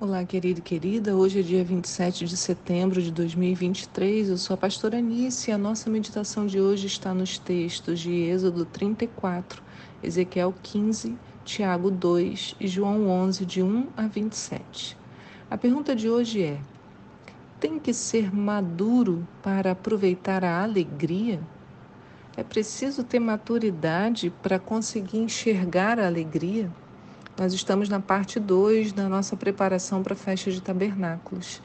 Olá, querido e querida. Hoje é dia 27 de setembro de 2023. Eu sou a pastora Anice e a nossa meditação de hoje está nos textos de Êxodo 34, Ezequiel 15, Tiago 2 e João 11, de 1 a 27. A pergunta de hoje é: tem que ser maduro para aproveitar a alegria? É preciso ter maturidade para conseguir enxergar a alegria? Nós estamos na parte 2 da nossa preparação para a festa de tabernáculos.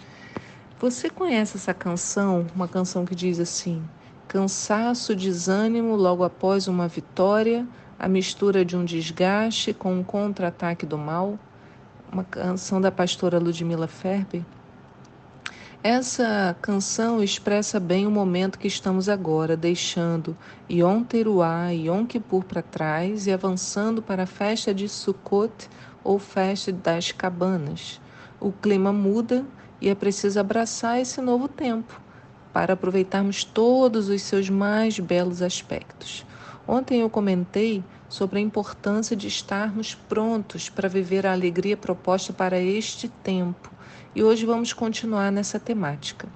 Você conhece essa canção? Uma canção que diz assim: cansaço, desânimo logo após uma vitória, a mistura de um desgaste com um contra-ataque do mal? Uma canção da pastora Ludmila Ferber. Essa canção expressa bem o momento que estamos agora, deixando Yom Teruah e Yom Kippur para trás e avançando para a festa de Sukkot ou festa das cabanas. O clima muda e é preciso abraçar esse novo tempo para aproveitarmos todos os seus mais belos aspectos. Ontem eu comentei sobre a importância de estarmos prontos para viver a alegria proposta para este tempo e hoje vamos continuar nessa temática.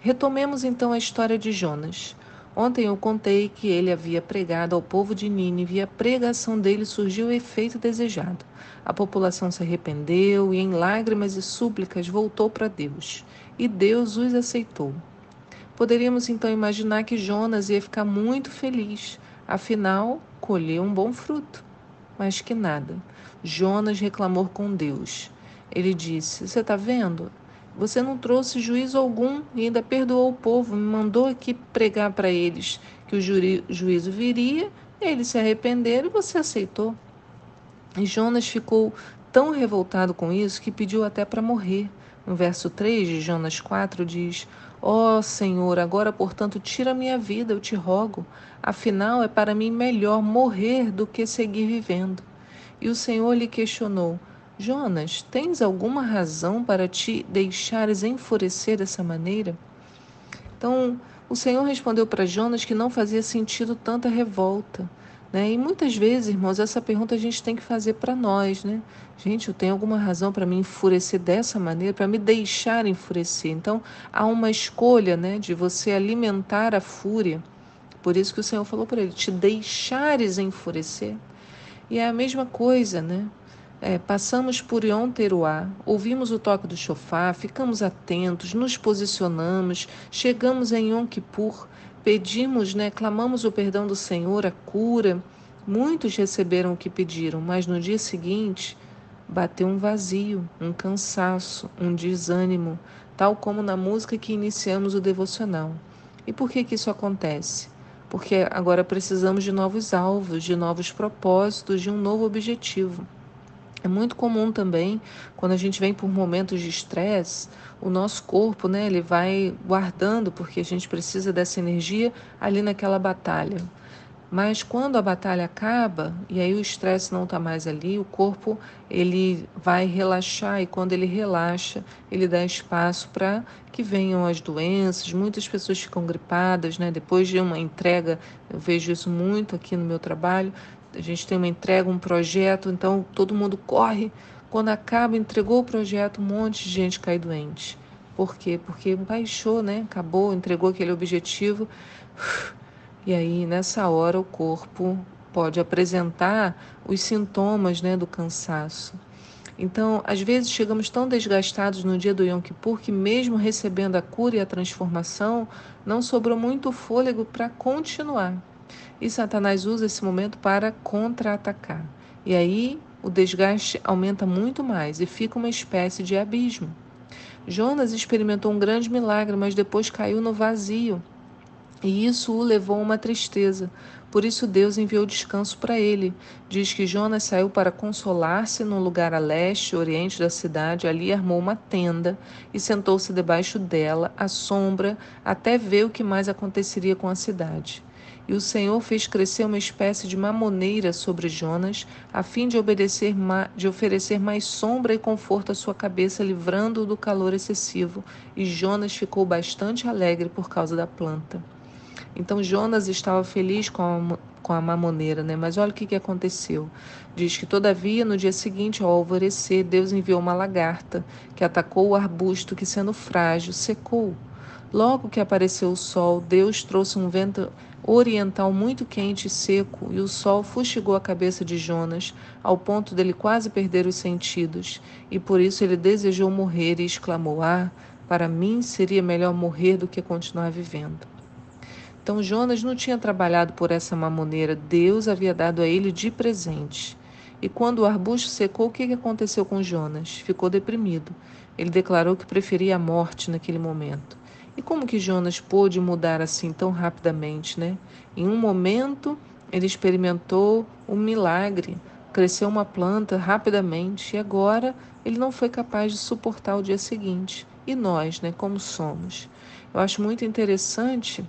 Retomemos então a história de Jonas. Ontem eu contei que ele havia pregado ao povo de Nínive e a pregação dele surgiu o efeito desejado. A população se arrependeu e, em lágrimas e súplicas, voltou para Deus. E Deus os aceitou. Poderíamos então imaginar que Jonas ia ficar muito feliz, afinal, colheu um bom fruto. Mas que nada. Jonas reclamou com Deus. Ele disse: Você está vendo? Você não trouxe juízo algum e ainda perdoou o povo, me mandou aqui pregar para eles que o juízo viria, eles se arrependeram e você aceitou. E Jonas ficou tão revoltado com isso que pediu até para morrer. No verso 3 de Jonas 4 diz: Ó oh, Senhor, agora, portanto, tira minha vida, eu te rogo. Afinal, é para mim melhor morrer do que seguir vivendo. E o Senhor lhe questionou: Jonas, tens alguma razão para te deixares enfurecer dessa maneira? Então, o Senhor respondeu para Jonas que não fazia sentido tanta revolta. Né? E muitas vezes, irmãos, essa pergunta a gente tem que fazer para nós, né? Gente, eu tenho alguma razão para me enfurecer dessa maneira, para me deixar enfurecer. Então, há uma escolha, né, de você alimentar a fúria. Por isso que o Senhor falou para ele: te deixares enfurecer. E é a mesma coisa, né? É, passamos por Yom Teruá, ouvimos o toque do chofá, ficamos atentos, nos posicionamos, chegamos em Yom Kippur, pedimos, né, clamamos o perdão do Senhor, a cura. Muitos receberam o que pediram, mas no dia seguinte bateu um vazio, um cansaço, um desânimo, tal como na música que iniciamos o devocional. E por que que isso acontece? Porque agora precisamos de novos alvos, de novos propósitos, de um novo objetivo. É muito comum também, quando a gente vem por momentos de estresse, o nosso corpo, né, ele vai guardando, porque a gente precisa dessa energia ali naquela batalha. Mas quando a batalha acaba e aí o estresse não está mais ali, o corpo ele vai relaxar e quando ele relaxa, ele dá espaço para que venham as doenças. Muitas pessoas ficam gripadas, né? Depois de uma entrega, eu vejo isso muito aqui no meu trabalho a gente tem uma entrega, um projeto, então todo mundo corre. Quando acaba, entregou o projeto, um monte de gente cai doente. Por quê? Porque baixou, né? Acabou, entregou aquele objetivo. E aí, nessa hora, o corpo pode apresentar os sintomas né, do cansaço. Então, às vezes chegamos tão desgastados no dia do Yom Kippur que, mesmo recebendo a cura e a transformação, não sobrou muito fôlego para continuar. E Satanás usa esse momento para contra-atacar. E aí o desgaste aumenta muito mais e fica uma espécie de abismo. Jonas experimentou um grande milagre, mas depois caiu no vazio. E isso o levou a uma tristeza. Por isso Deus enviou descanso para ele. Diz que Jonas saiu para consolar-se num lugar a leste, oriente da cidade. Ali armou uma tenda e sentou-se debaixo dela, à sombra, até ver o que mais aconteceria com a cidade. E o Senhor fez crescer uma espécie de mamoneira sobre Jonas, a fim de, obedecer, de oferecer mais sombra e conforto à sua cabeça, livrando-o do calor excessivo. E Jonas ficou bastante alegre por causa da planta. Então Jonas estava feliz com a, com a mamoneira, né? Mas olha o que, que aconteceu. Diz que, todavia, no dia seguinte, ao alvorecer, Deus enviou uma lagarta que atacou o arbusto que, sendo frágil, secou. Logo que apareceu o sol, Deus trouxe um vento oriental muito quente e seco, e o sol fustigou a cabeça de Jonas, ao ponto dele quase perder os sentidos, e por isso ele desejou morrer e exclamou: Ah, para mim seria melhor morrer do que continuar vivendo. Então Jonas não tinha trabalhado por essa mamoneira, Deus havia dado a ele de presente. E quando o arbusto secou, o que aconteceu com Jonas? Ficou deprimido. Ele declarou que preferia a morte naquele momento. E como que Jonas pôde mudar assim tão rapidamente, né? Em um momento, ele experimentou um milagre, cresceu uma planta rapidamente e agora ele não foi capaz de suportar o dia seguinte. E nós, né, como somos? Eu acho muito interessante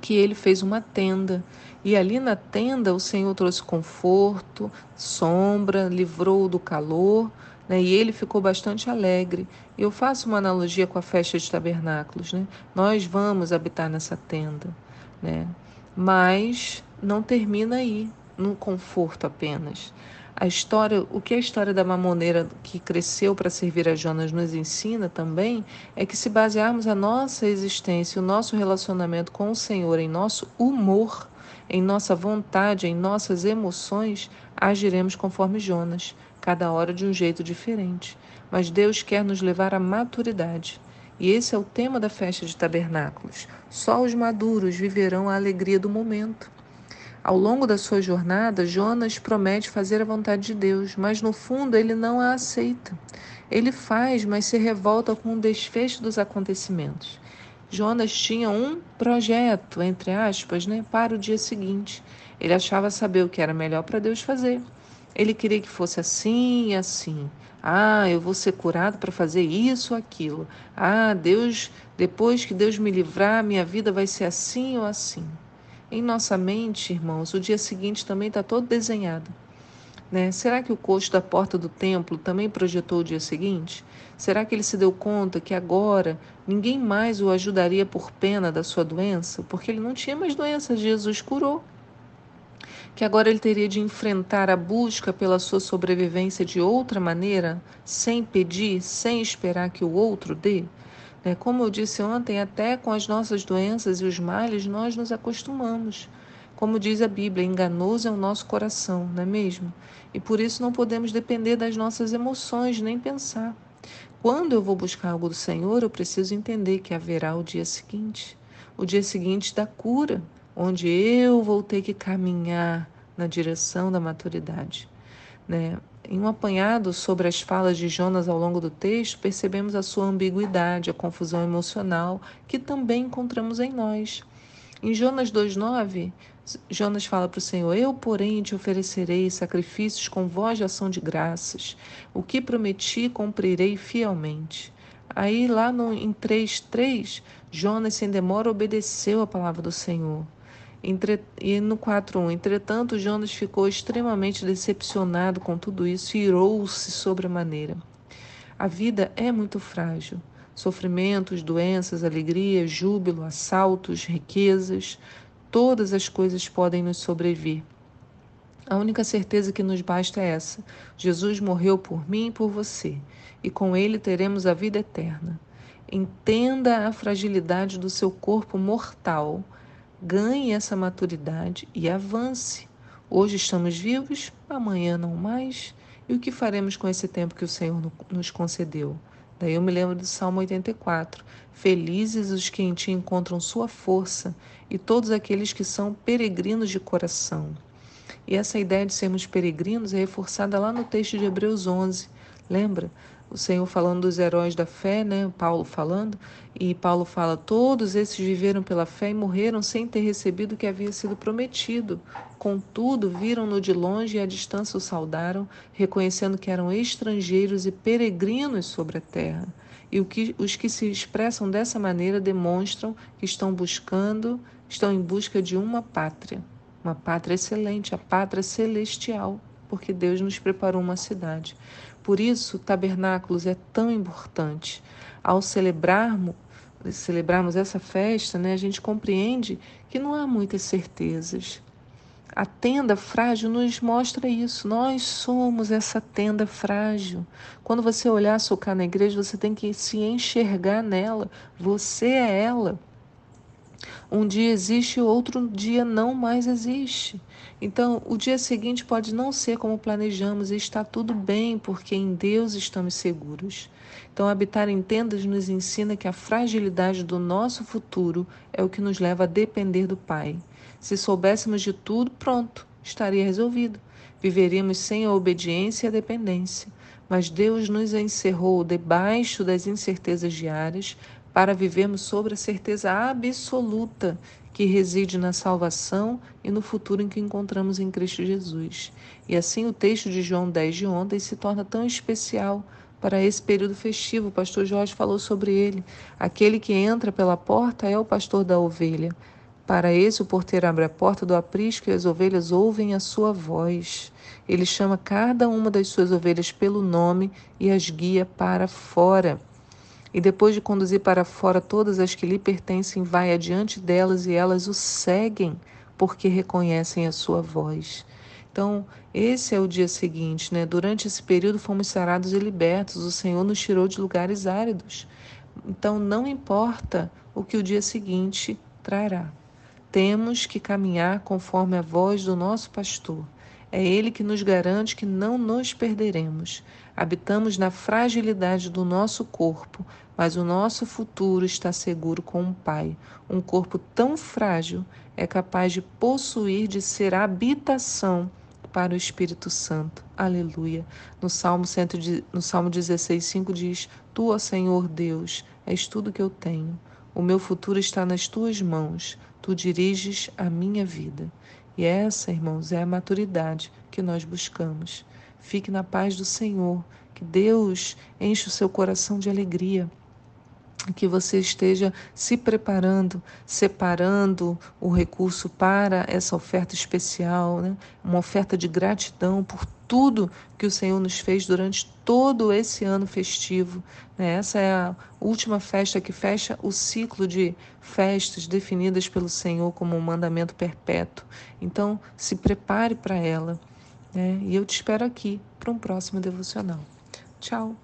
que ele fez uma tenda e ali na tenda o Senhor trouxe conforto, sombra, livrou do calor, né? E ele ficou bastante alegre. Eu faço uma analogia com a festa de tabernáculos, né? Nós vamos habitar nessa tenda, né? Mas não termina aí, no conforto apenas. A história, o que a história da mamoneira que cresceu para servir a Jonas nos ensina também é que se basearmos a nossa existência, o nosso relacionamento com o Senhor em nosso humor, em nossa vontade, em nossas emoções, agiremos conforme Jonas cada hora de um jeito diferente. Mas Deus quer nos levar à maturidade. E esse é o tema da festa de tabernáculos. Só os maduros viverão a alegria do momento. Ao longo da sua jornada, Jonas promete fazer a vontade de Deus, mas no fundo ele não a aceita. Ele faz, mas se revolta com o desfecho dos acontecimentos. Jonas tinha um projeto, entre aspas, né, para o dia seguinte. Ele achava saber o que era melhor para Deus fazer. Ele queria que fosse assim e assim. Ah, eu vou ser curado para fazer isso ou aquilo. Ah, Deus, depois que Deus me livrar, minha vida vai ser assim ou assim. Em nossa mente, irmãos, o dia seguinte também está todo desenhado. Né? Será que o coxo da porta do templo também projetou o dia seguinte? Será que ele se deu conta que agora ninguém mais o ajudaria por pena da sua doença? Porque ele não tinha mais doença, Jesus curou que agora ele teria de enfrentar a busca pela sua sobrevivência de outra maneira, sem pedir, sem esperar que o outro dê? Né? Como eu disse ontem, até com as nossas doenças e os males nós nos acostumamos. Como diz a Bíblia, enganoso é o nosso coração, não é mesmo? E por isso não podemos depender das nossas emoções, nem pensar. Quando eu vou buscar algo do Senhor, eu preciso entender que haverá o dia seguinte o dia seguinte da cura, onde eu vou ter que caminhar na direção da maturidade. Né? Em um apanhado sobre as falas de Jonas ao longo do texto, percebemos a sua ambiguidade, a confusão emocional que também encontramos em nós. Em Jonas 2,9, Jonas fala para o Senhor: Eu, porém, te oferecerei sacrifícios com voz de ação de graças. O que prometi, cumprirei fielmente. Aí, lá no, em 3,3, Jonas, sem demora, obedeceu a palavra do Senhor. Entre, e no 4.1, entretanto, Jonas ficou extremamente decepcionado com tudo isso e irou-se sobremaneira. A vida é muito frágil. Sofrimentos, doenças, alegria, júbilo, assaltos, riquezas, todas as coisas podem nos sobrevir. A única certeza que nos basta é essa: Jesus morreu por mim e por você, e com ele teremos a vida eterna. Entenda a fragilidade do seu corpo mortal ganhe essa maturidade e avance. Hoje estamos vivos, amanhã não mais. E o que faremos com esse tempo que o Senhor nos concedeu? Daí eu me lembro do Salmo 84. Felizes os que em ti encontram sua força e todos aqueles que são peregrinos de coração. E essa ideia de sermos peregrinos é reforçada lá no texto de Hebreus 11. Lembra? O Senhor falando dos heróis da fé, né? Paulo falando, e Paulo fala: todos esses viveram pela fé e morreram sem ter recebido o que havia sido prometido. Contudo, viram-no de longe e à distância o saudaram, reconhecendo que eram estrangeiros e peregrinos sobre a terra. E que, os que se expressam dessa maneira demonstram que estão buscando, estão em busca de uma pátria, uma pátria excelente, a pátria celestial, porque Deus nos preparou uma cidade. Por isso, tabernáculos é tão importante. Ao celebrarmos, celebrarmos essa festa, né, a gente compreende que não há muitas certezas. A tenda frágil nos mostra isso. Nós somos essa tenda frágil. Quando você olhar socar na igreja, você tem que se enxergar nela. Você é ela. Um dia existe, outro dia não mais existe. Então, o dia seguinte pode não ser como planejamos e está tudo bem, porque em Deus estamos seguros. Então, habitar em tendas nos ensina que a fragilidade do nosso futuro é o que nos leva a depender do Pai. Se soubéssemos de tudo, pronto, estaria resolvido. Viveríamos sem a obediência e a dependência. Mas Deus nos encerrou debaixo das incertezas diárias para vivermos sobre a certeza absoluta que reside na salvação e no futuro em que encontramos em Cristo Jesus. E assim o texto de João 10 de ontem se torna tão especial para esse período festivo. O pastor Jorge falou sobre ele. Aquele que entra pela porta é o pastor da ovelha. Para esse, o porteiro abre a porta do aprisco e as ovelhas ouvem a sua voz. Ele chama cada uma das suas ovelhas pelo nome e as guia para fora. E depois de conduzir para fora todas as que lhe pertencem, vai adiante delas e elas o seguem, porque reconhecem a sua voz. Então, esse é o dia seguinte, né? Durante esse período fomos sarados e libertos. O Senhor nos tirou de lugares áridos. Então, não importa o que o dia seguinte trará. Temos que caminhar conforme a voz do nosso pastor. É ele que nos garante que não nos perderemos. Habitamos na fragilidade do nosso corpo, mas o nosso futuro está seguro com o Pai. Um corpo tão frágil é capaz de possuir, de ser habitação para o Espírito Santo. Aleluia. No Salmo, 100, no Salmo 16, 5 diz: Tu, ó Senhor Deus, és tudo que eu tenho. O meu futuro está nas tuas mãos. Tu diriges a minha vida. E essa, irmãos, é a maturidade que nós buscamos. Fique na paz do Senhor. Que Deus enche o seu coração de alegria que você esteja se preparando, separando o recurso para essa oferta especial, né? uma oferta de gratidão por tudo que o Senhor nos fez durante todo esse ano festivo. Né? Essa é a última festa que fecha o ciclo de festas definidas pelo Senhor como um mandamento perpétuo. Então, se prepare para ela. Né? E eu te espero aqui para um próximo devocional. Tchau!